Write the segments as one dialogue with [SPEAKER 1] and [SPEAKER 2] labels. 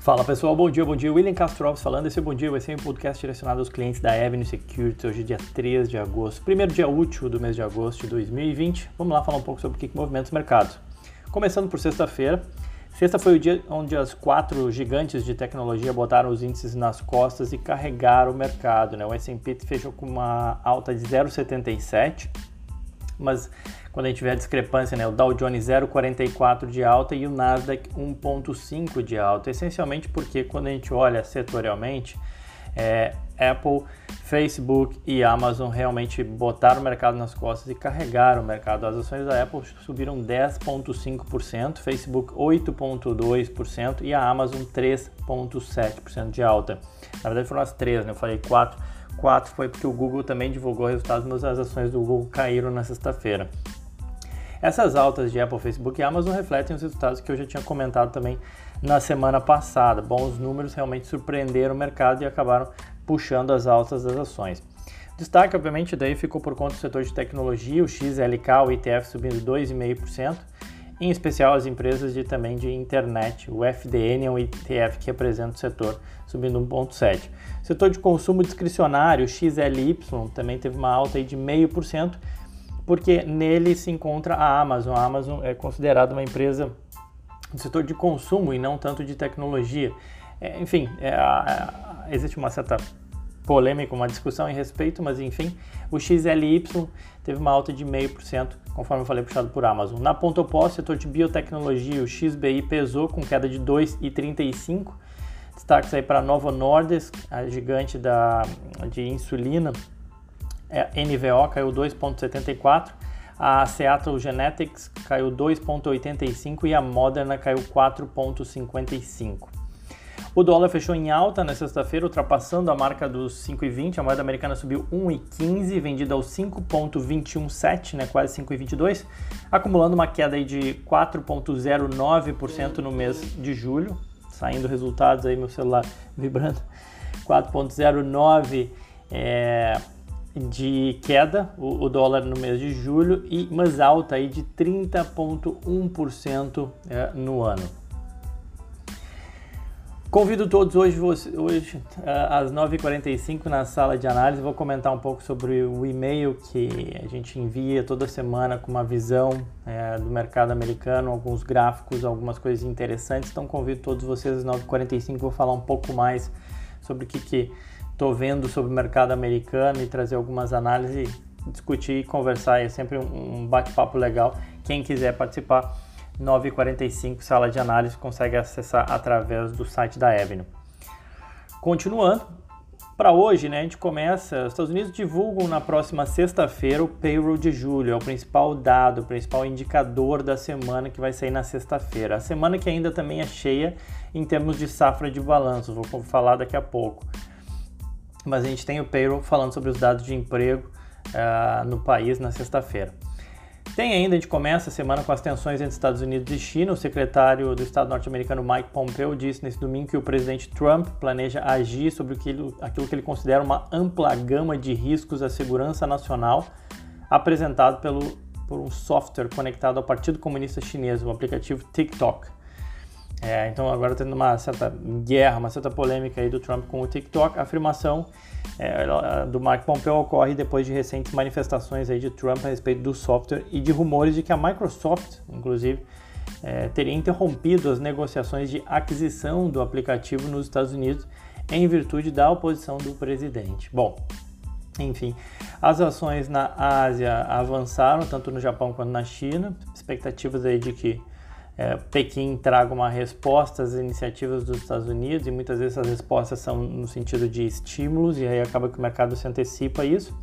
[SPEAKER 1] Fala pessoal, bom dia, bom dia. William Castro Alves falando. Esse Bom Dia vai ser um podcast direcionado aos clientes da Avenue Security, hoje dia 3 de agosto, primeiro dia útil do mês de agosto de 2020. Vamos lá falar um pouco sobre o que movimenta os mercados. Começando por sexta-feira. Sexta foi o dia onde as quatro gigantes de tecnologia botaram os índices nas costas e carregaram o mercado. Né? O S&P fechou com uma alta de 0,77, mas quando a gente vê a discrepância, né, o Dow Jones 0,44 de alta e o Nasdaq 1,5 de alta, essencialmente porque quando a gente olha setorialmente, é, Apple, Facebook e Amazon realmente botaram o mercado nas costas e carregaram o mercado. As ações da Apple subiram 10,5%, Facebook 8,2% e a Amazon 3,7% de alta. Na verdade foram as três, né? Eu falei 4, 4 foi porque o Google também divulgou resultados, mas as ações do Google caíram na sexta-feira. Essas altas de Apple, Facebook e Amazon refletem os resultados que eu já tinha comentado também na semana passada. Bons números realmente surpreenderam o mercado e acabaram puxando as altas das ações. Destaque, obviamente, daí ficou por conta do setor de tecnologia, o XLK, o ETF subindo 2,5%, em especial as empresas de, também de internet, o FDN é um ETF que representa o setor, subindo 1,7%. Setor de consumo discricionário, XLY, também teve uma alta aí de 0,5%, porque nele se encontra a Amazon. A Amazon é considerada uma empresa do setor de consumo e não tanto de tecnologia. É, enfim, é, é, existe uma certa polêmica, uma discussão em respeito, mas enfim, o XLY teve uma alta de 0,5%, conforme eu falei, puxado por Amazon. Na ponta oposta, setor de biotecnologia, o XBI pesou com queda de 2,35%. Destaques aí para a Novo Nordisk, a gigante da, de insulina, é, NVO caiu 2,74%, a Seattle Genetics caiu 2,85% e a Moderna caiu 4,55%. O dólar fechou em alta na sexta-feira, ultrapassando a marca dos 5,20. A moeda americana subiu 1,15, vendida aos 5,217, né, quase 5,22, acumulando uma queda de 4,09% no mês de julho. Saindo resultados aí, meu celular vibrando. 4,09% é, de queda, o, o, dólar no mês de julho, e mais alta aí de 30,1% é, no ano. Convido todos hoje, hoje é, às 9h45 na sala de análise. Vou comentar um pouco sobre o e-mail que a gente envia toda semana com uma visão é, do mercado americano, alguns gráficos, algumas coisas interessantes. Então convido todos vocês às 9h45. Vou falar um pouco mais sobre o que, que estou vendo sobre o mercado americano e trazer algumas análises, discutir e conversar. É sempre um bate-papo legal. Quem quiser participar, 9h45, sala de análise, consegue acessar através do site da Avenue. Continuando, para hoje, né, a gente começa. Os Estados Unidos divulgam na próxima sexta-feira o payroll de julho, é o principal dado, o principal indicador da semana que vai sair na sexta-feira. A semana que ainda também é cheia em termos de safra de balanços, vou falar daqui a pouco mas a gente tem o payroll falando sobre os dados de emprego uh, no país na sexta-feira. Tem ainda, a gente começa a semana com as tensões entre Estados Unidos e China. O secretário do Estado norte-americano Mike Pompeo disse nesse domingo que o presidente Trump planeja agir sobre aquilo, que ele considera uma ampla gama de riscos à segurança nacional apresentado pelo, por um software conectado ao Partido Comunista Chinês, o aplicativo TikTok. É, então agora tendo uma certa guerra, uma certa polêmica aí do Trump com o TikTok, a afirmação é, do Mark Pompeo ocorre depois de recentes manifestações aí de Trump a respeito do software e de rumores de que a Microsoft, inclusive, é, teria interrompido as negociações de aquisição do aplicativo nos Estados Unidos em virtude da oposição do presidente. Bom, enfim, as ações na Ásia avançaram, tanto no Japão quanto na China, expectativas aí de que é, Pequim traga uma resposta às iniciativas dos Estados Unidos e muitas vezes as respostas são no sentido de estímulos e aí acaba que o mercado se antecipa a isso.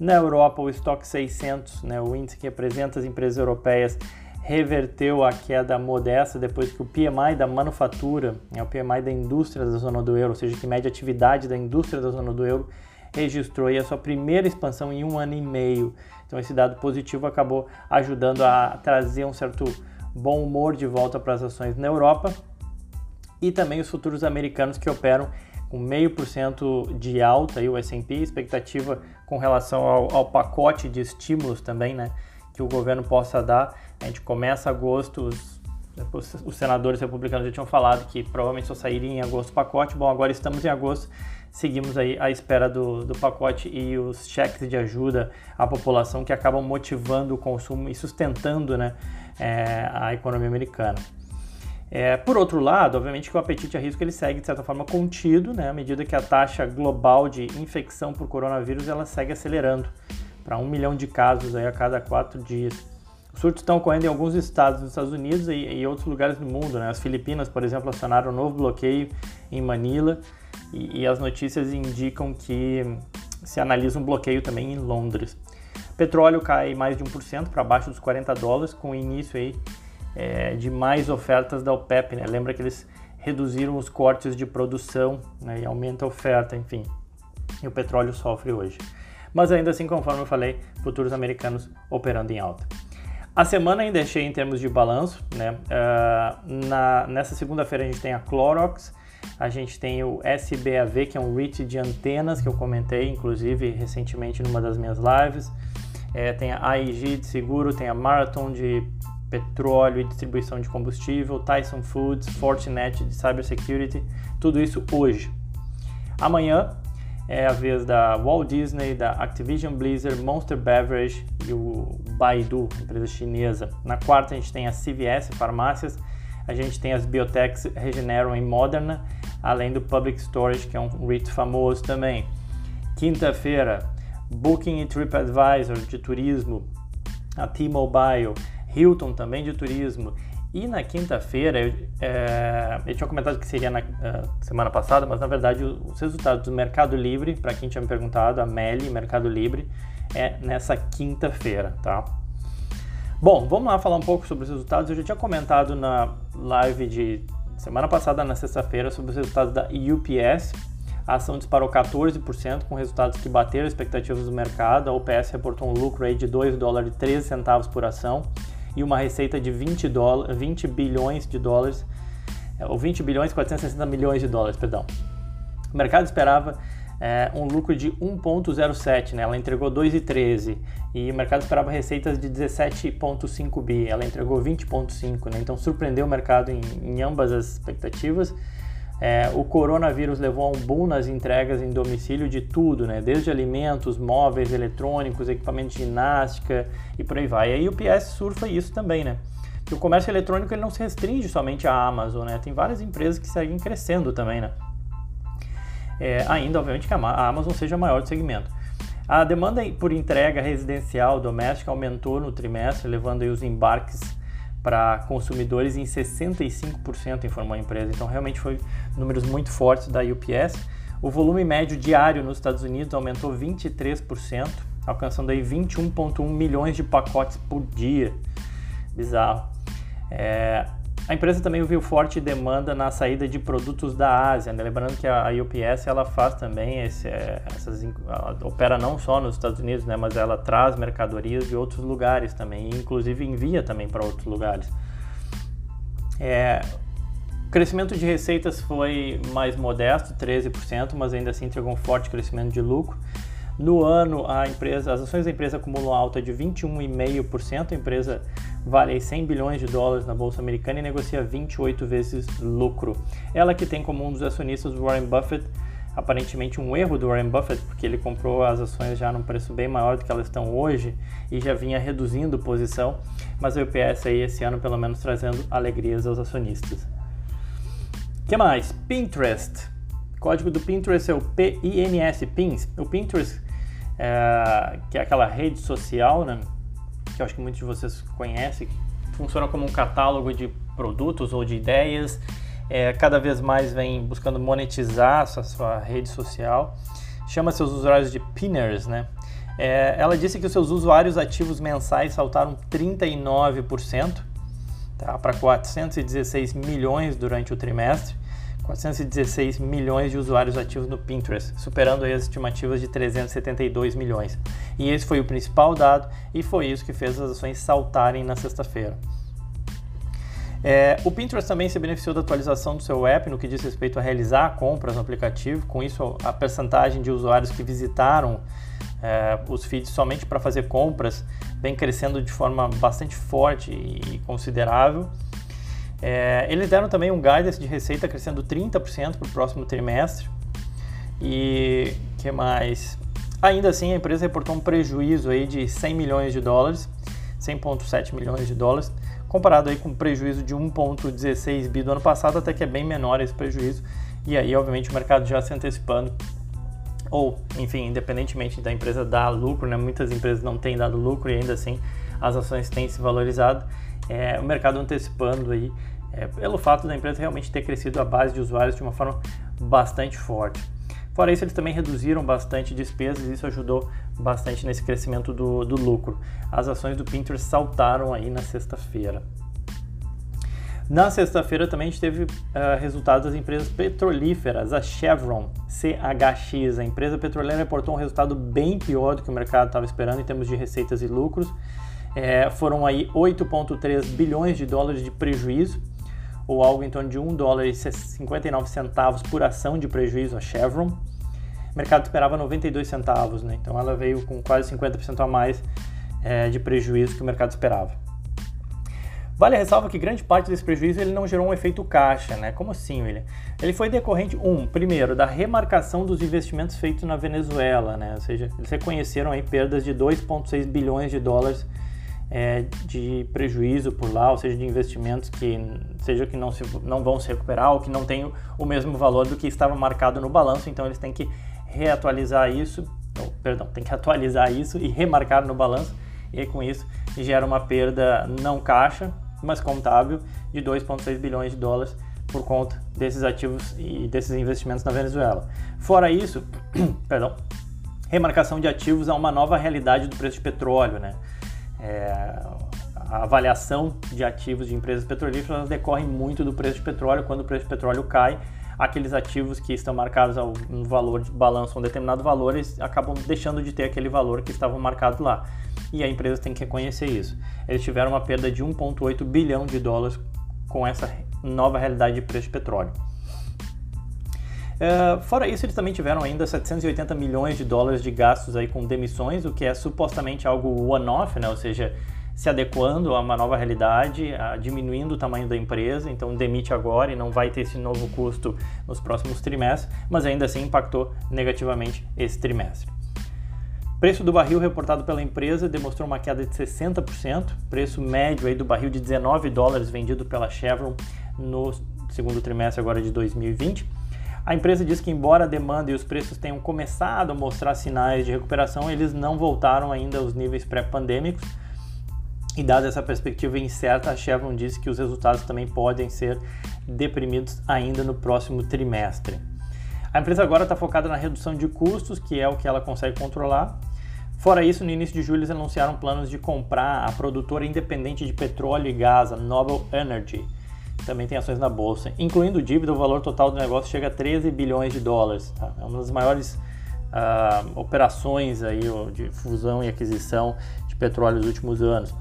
[SPEAKER 1] Na Europa, o estoque 600, né, o índice que representa as empresas europeias, reverteu a queda modesta depois que o PMI da manufatura, é o PMI da indústria da zona do euro, ou seja, que mede a atividade da indústria da zona do euro, registrou a sua primeira expansão em um ano e meio. Então esse dado positivo acabou ajudando a trazer um certo bom humor de volta para as ações na Europa e também os futuros americanos que operam com meio por cento de alta o S&P, expectativa com relação ao, ao, pacote de estímulos também, né, que o governo possa dar. A gente começa agosto, os os senadores republicanos já tinham falado que provavelmente só sairia em agosto o pacote. Bom, agora estamos em agosto, seguimos aí à espera do, do pacote e os cheques de ajuda à população que acabam motivando o consumo e sustentando né, é, a economia americana. É, por outro lado, obviamente que o apetite a risco ele segue de certa forma contido, né, à medida que a taxa global de infecção por coronavírus ela segue acelerando para um milhão de casos aí a cada quatro dias. Os surtos estão ocorrendo em alguns estados dos Estados Unidos e, e outros lugares do mundo. Né? As Filipinas, por exemplo, acionaram um novo bloqueio em Manila e, e as notícias indicam que se analisa um bloqueio também em Londres. Petróleo cai mais de 1% para abaixo dos 40 dólares, com o início aí, é, de mais ofertas da OPEP. Né? Lembra que eles reduziram os cortes de produção né? e aumenta a oferta, enfim. E o petróleo sofre hoje. Mas ainda assim, conforme eu falei, futuros americanos operando em alta. A semana ainda é cheia em termos de balanço, né? Uh, na, nessa segunda-feira a gente tem a Clorox, a gente tem o SBAV, que é um REIT de antenas, que eu comentei, inclusive, recentemente numa das minhas lives. É, tem a AIG de seguro, tem a Marathon de petróleo e distribuição de combustível, Tyson Foods, Fortinet de cybersecurity, tudo isso hoje. Amanhã é a vez da Walt Disney, da Activision Blizzard, Monster Beverage e o Baidu, empresa chinesa. Na quarta a gente tem a CVS Farmácias, a gente tem as biotechs Regeneron e Moderna, além do Public Storage, que é um REIT famoso também. Quinta-feira, Booking e TripAdvisor de turismo, a T-Mobile, Hilton também de turismo e na quinta-feira, eu, é, eu, tinha comentado que seria na uh, semana passada, mas na verdade os resultados do Mercado Livre, para quem tinha me perguntado, a Meli, Mercado Livre, é nessa quinta-feira, tá? Bom, vamos lá falar um pouco sobre os resultados. Eu já tinha comentado na live de semana passada, na sexta-feira, sobre os resultados da UPS. A ação disparou 14%, com resultados que bateram expectativas do mercado. A UPS reportou um lucro aí de 2 dólares e 13 centavos por ação e uma receita de 20, 20 bilhões de dólares, é, ou 20 bilhões e 460 milhões de dólares, perdão. O mercado esperava é, um lucro de 1,07, né? ela entregou 2,13 e o mercado esperava receitas de 17,5 bi, ela entregou 20,5, né? então surpreendeu o mercado em, em ambas as expectativas é, o coronavírus levou a um boom nas entregas em domicílio de tudo, né? desde alimentos, móveis, eletrônicos, equipamentos de ginástica e por aí vai. E aí o PS surfa isso também, né? o comércio eletrônico ele não se restringe somente à Amazon, né? Tem várias empresas que seguem crescendo também, né? É, ainda, obviamente, que a Amazon seja maior do segmento. A demanda por entrega residencial doméstica aumentou no trimestre, levando os embarques para consumidores em 65%, informou a empresa. Então, realmente foi números muito fortes da UPS. O volume médio diário nos Estados Unidos aumentou 23%, alcançando aí 21,1 milhões de pacotes por dia. Bizarro. É, a empresa também viu forte demanda na saída de produtos da Ásia, né? lembrando que a UPS ela faz também esse, é, essas, opera não só nos Estados Unidos, né? mas ela traz mercadorias de outros lugares também, inclusive envia também para outros lugares. É, o crescimento de receitas foi mais modesto, 13%, mas ainda assim entregou um forte crescimento de lucro. No ano, a empresa, as ações da empresa acumulam alta de 21,5%. A empresa vale 100 bilhões de dólares na bolsa americana e negocia 28 vezes lucro. Ela que tem como um dos acionistas Warren Buffett, aparentemente um erro do Warren Buffett, porque ele comprou as ações já num preço bem maior do que elas estão hoje e já vinha reduzindo posição, mas o UPS aí esse ano pelo menos trazendo alegrias aos acionistas. que mais? Pinterest. O código do Pinterest é o PINS, PINS. O Pinterest é, que é aquela rede social, né? Que eu acho que muitos de vocês conhecem, funciona como um catálogo de produtos ou de ideias. É, cada vez mais vem buscando monetizar a sua, sua rede social. Chama seus usuários de pinners, né? É, ela disse que os seus usuários ativos mensais saltaram 39%, tá, para 416 milhões durante o trimestre 416 milhões de usuários ativos no Pinterest, superando as estimativas de 372 milhões. E esse foi o principal dado e foi isso que fez as ações saltarem na sexta-feira. É, o Pinterest também se beneficiou da atualização do seu app no que diz respeito a realizar compras no aplicativo. Com isso, a percentagem de usuários que visitaram é, os feeds somente para fazer compras vem crescendo de forma bastante forte e considerável. É, eles deram também um guidance de receita crescendo 30% para o próximo trimestre. E que mais? Ainda assim, a empresa reportou um prejuízo aí de 100 milhões de dólares, 100,7 milhões de dólares, comparado aí com um prejuízo de 1,16 bi do ano passado, até que é bem menor esse prejuízo. E aí, obviamente, o mercado já se antecipando, ou, enfim, independentemente da empresa dar lucro, né? muitas empresas não têm dado lucro e ainda assim as ações têm se valorizado. É, o mercado antecipando aí, é, pelo fato da empresa realmente ter crescido a base de usuários de uma forma bastante forte. Fora isso, eles também reduziram bastante despesas e isso ajudou bastante nesse crescimento do, do lucro. As ações do Pinterest saltaram aí na sexta-feira. Na sexta-feira também a gente teve uh, resultados das empresas petrolíferas, a Chevron, CHX. A empresa petroleira reportou um resultado bem pior do que o mercado estava esperando em termos de receitas e lucros. É, foram aí 8,3 bilhões de dólares de prejuízo, ou algo em torno de 1 dólar e 59 centavos por ação de prejuízo a Chevron. O mercado esperava 92 centavos, né? então ela veio com quase 50% a mais é, de prejuízo que o mercado esperava. Vale a ressalva que grande parte desse prejuízo ele não gerou um efeito caixa, né? Como assim, William? Ele foi decorrente, um, primeiro, da remarcação dos investimentos feitos na Venezuela, né? Ou seja, eles reconheceram aí perdas de 2,6 bilhões de dólares é, de prejuízo por lá, ou seja, de investimentos que seja que não, se, não vão se recuperar ou que não tenham o mesmo valor do que estava marcado no balanço, então eles têm que reatualizar isso, ou, perdão, tem que atualizar isso e remarcar no balanço, e com isso gera uma perda não caixa, mas contábil de 2,6 bilhões de dólares por conta desses ativos e desses investimentos na Venezuela. Fora isso, perdão, remarcação de ativos a uma nova realidade do preço de petróleo, né? É, a avaliação de ativos de empresas petrolíferas decorre muito do preço de petróleo. Quando o preço de petróleo cai, aqueles ativos que estão marcados ao um valor de balanço, um determinado valor, eles acabam deixando de ter aquele valor que estavam marcado lá. E a empresa tem que reconhecer isso. Eles tiveram uma perda de 1,8 bilhão de dólares com essa nova realidade de preço de petróleo. Uh, fora isso, eles também tiveram ainda 780 milhões de dólares de gastos aí com demissões, o que é supostamente algo one-off, né? ou seja, se adequando a uma nova realidade, diminuindo o tamanho da empresa, então demite agora e não vai ter esse novo custo nos próximos trimestres, mas ainda assim impactou negativamente esse trimestre. Preço do barril reportado pela empresa demonstrou uma queda de 60%, preço médio aí do barril de 19 dólares vendido pela Chevron no segundo trimestre agora de 2020 a empresa diz que, embora a demanda e os preços tenham começado a mostrar sinais de recuperação, eles não voltaram ainda aos níveis pré-pandêmicos. E, dada essa perspectiva incerta, a Chevron disse que os resultados também podem ser deprimidos ainda no próximo trimestre. A empresa agora está focada na redução de custos, que é o que ela consegue controlar. Fora isso, no início de julho, eles anunciaram planos de comprar a produtora independente de petróleo e gás, a Noble Energy também tem ações na bolsa. Incluindo dívida, o valor total do negócio chega a 13 bilhões de dólares. Tá? É uma das maiores uh, operações aí, de fusão e aquisição de petróleo nos últimos anos.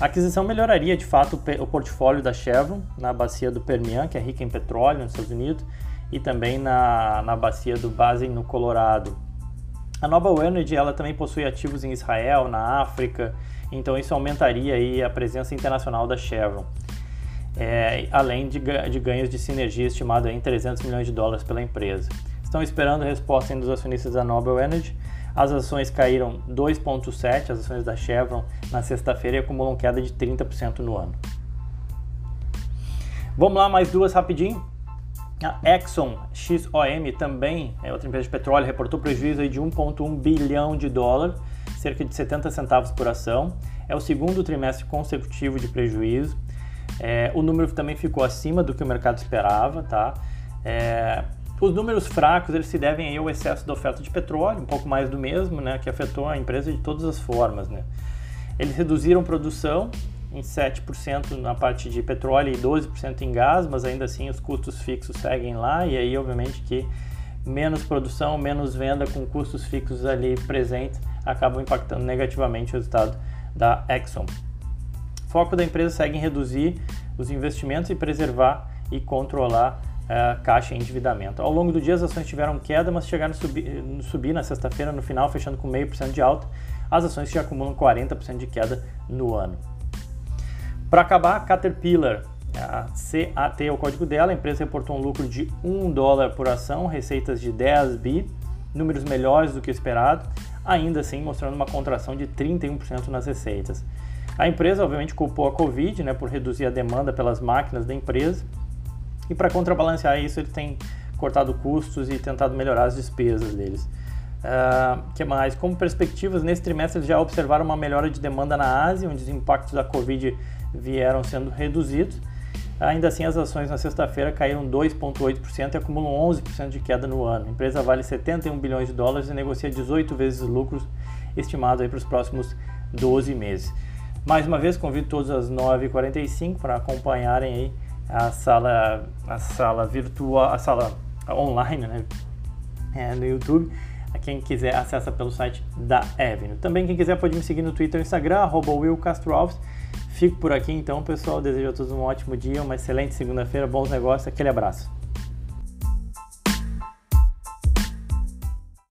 [SPEAKER 1] A aquisição melhoraria de fato o portfólio da Chevron na bacia do Permian, que é rica em petróleo nos Estados Unidos, e também na, na bacia do Basin no Colorado. A Nova Energy ela também possui ativos em Israel, na África, então isso aumentaria aí a presença internacional da Chevron é, além de, de, ganhos de sinergia estimado em 300 milhões de dólares pela empresa. Estão esperando a resposta dos acionistas da Nobel Energy. As ações caíram 2,7%, as ações da Chevron, na sexta-feira e acumulam queda de 30% no ano. Vamos lá, mais duas rapidinho. A Exxon XOM também é outra empresa de petróleo, reportou prejuízo de 1,1 bilhão de dólar, cerca de 70 centavos por ação. É o segundo trimestre consecutivo de prejuízo. É, o número também ficou acima do que o mercado esperava, tá? É, os números fracos eles se devem ao excesso da oferta de petróleo, um pouco mais do mesmo, né, que afetou a empresa de todas as formas, né? Eles reduziram produção em 7% na parte de petróleo e 12% em gás, mas ainda assim os custos fixos seguem lá e aí obviamente que menos produção, menos venda com custos fixos ali presentes acabam impactando negativamente o resultado da Exxon foco da empresa segue em reduzir os investimentos e preservar e controlar uh, caixa e endividamento. Ao longo do dia, as ações tiveram queda, mas chegaram a subir, subir na sexta-feira, no final, fechando com 0,5% de alta. As ações já acumulam 40% de queda no ano. Para acabar, Caterpillar. A CAT é o código dela, a empresa reportou um lucro de 1 dólar por ação, receitas de 10 bi, números melhores do que esperado, ainda assim mostrando uma contração de 31% nas receitas. A empresa, obviamente, culpou a Covid né, por reduzir a demanda pelas máquinas da empresa e para contrabalancear isso, ele tem cortado custos e tentado melhorar as despesas deles. Uh, que mais? Como perspectivas, nesse trimestre eles já observaram uma melhora de demanda na Ásia, onde os impactos da Covid vieram sendo reduzidos. Ainda assim, as ações na sexta-feira caíram 2,8% e acumulam 11% de queda no ano. A empresa vale 71 bilhões de dólares e negocia 18 vezes os lucros estimados para os próximos 12 meses. Mais uma vez, convido todos às 9h45 para acompanharem aí a sala, a sala virtual, a sala online né? É, no YouTube. Quem quiser acessa pelo site da Avenue. Também quem quiser pode me seguir no Twitter e Instagram, arroba Will Castro Alves. Fico por aqui então, pessoal. Desejo a todos um ótimo dia, uma excelente segunda-feira, bons negócios. Aquele abraço.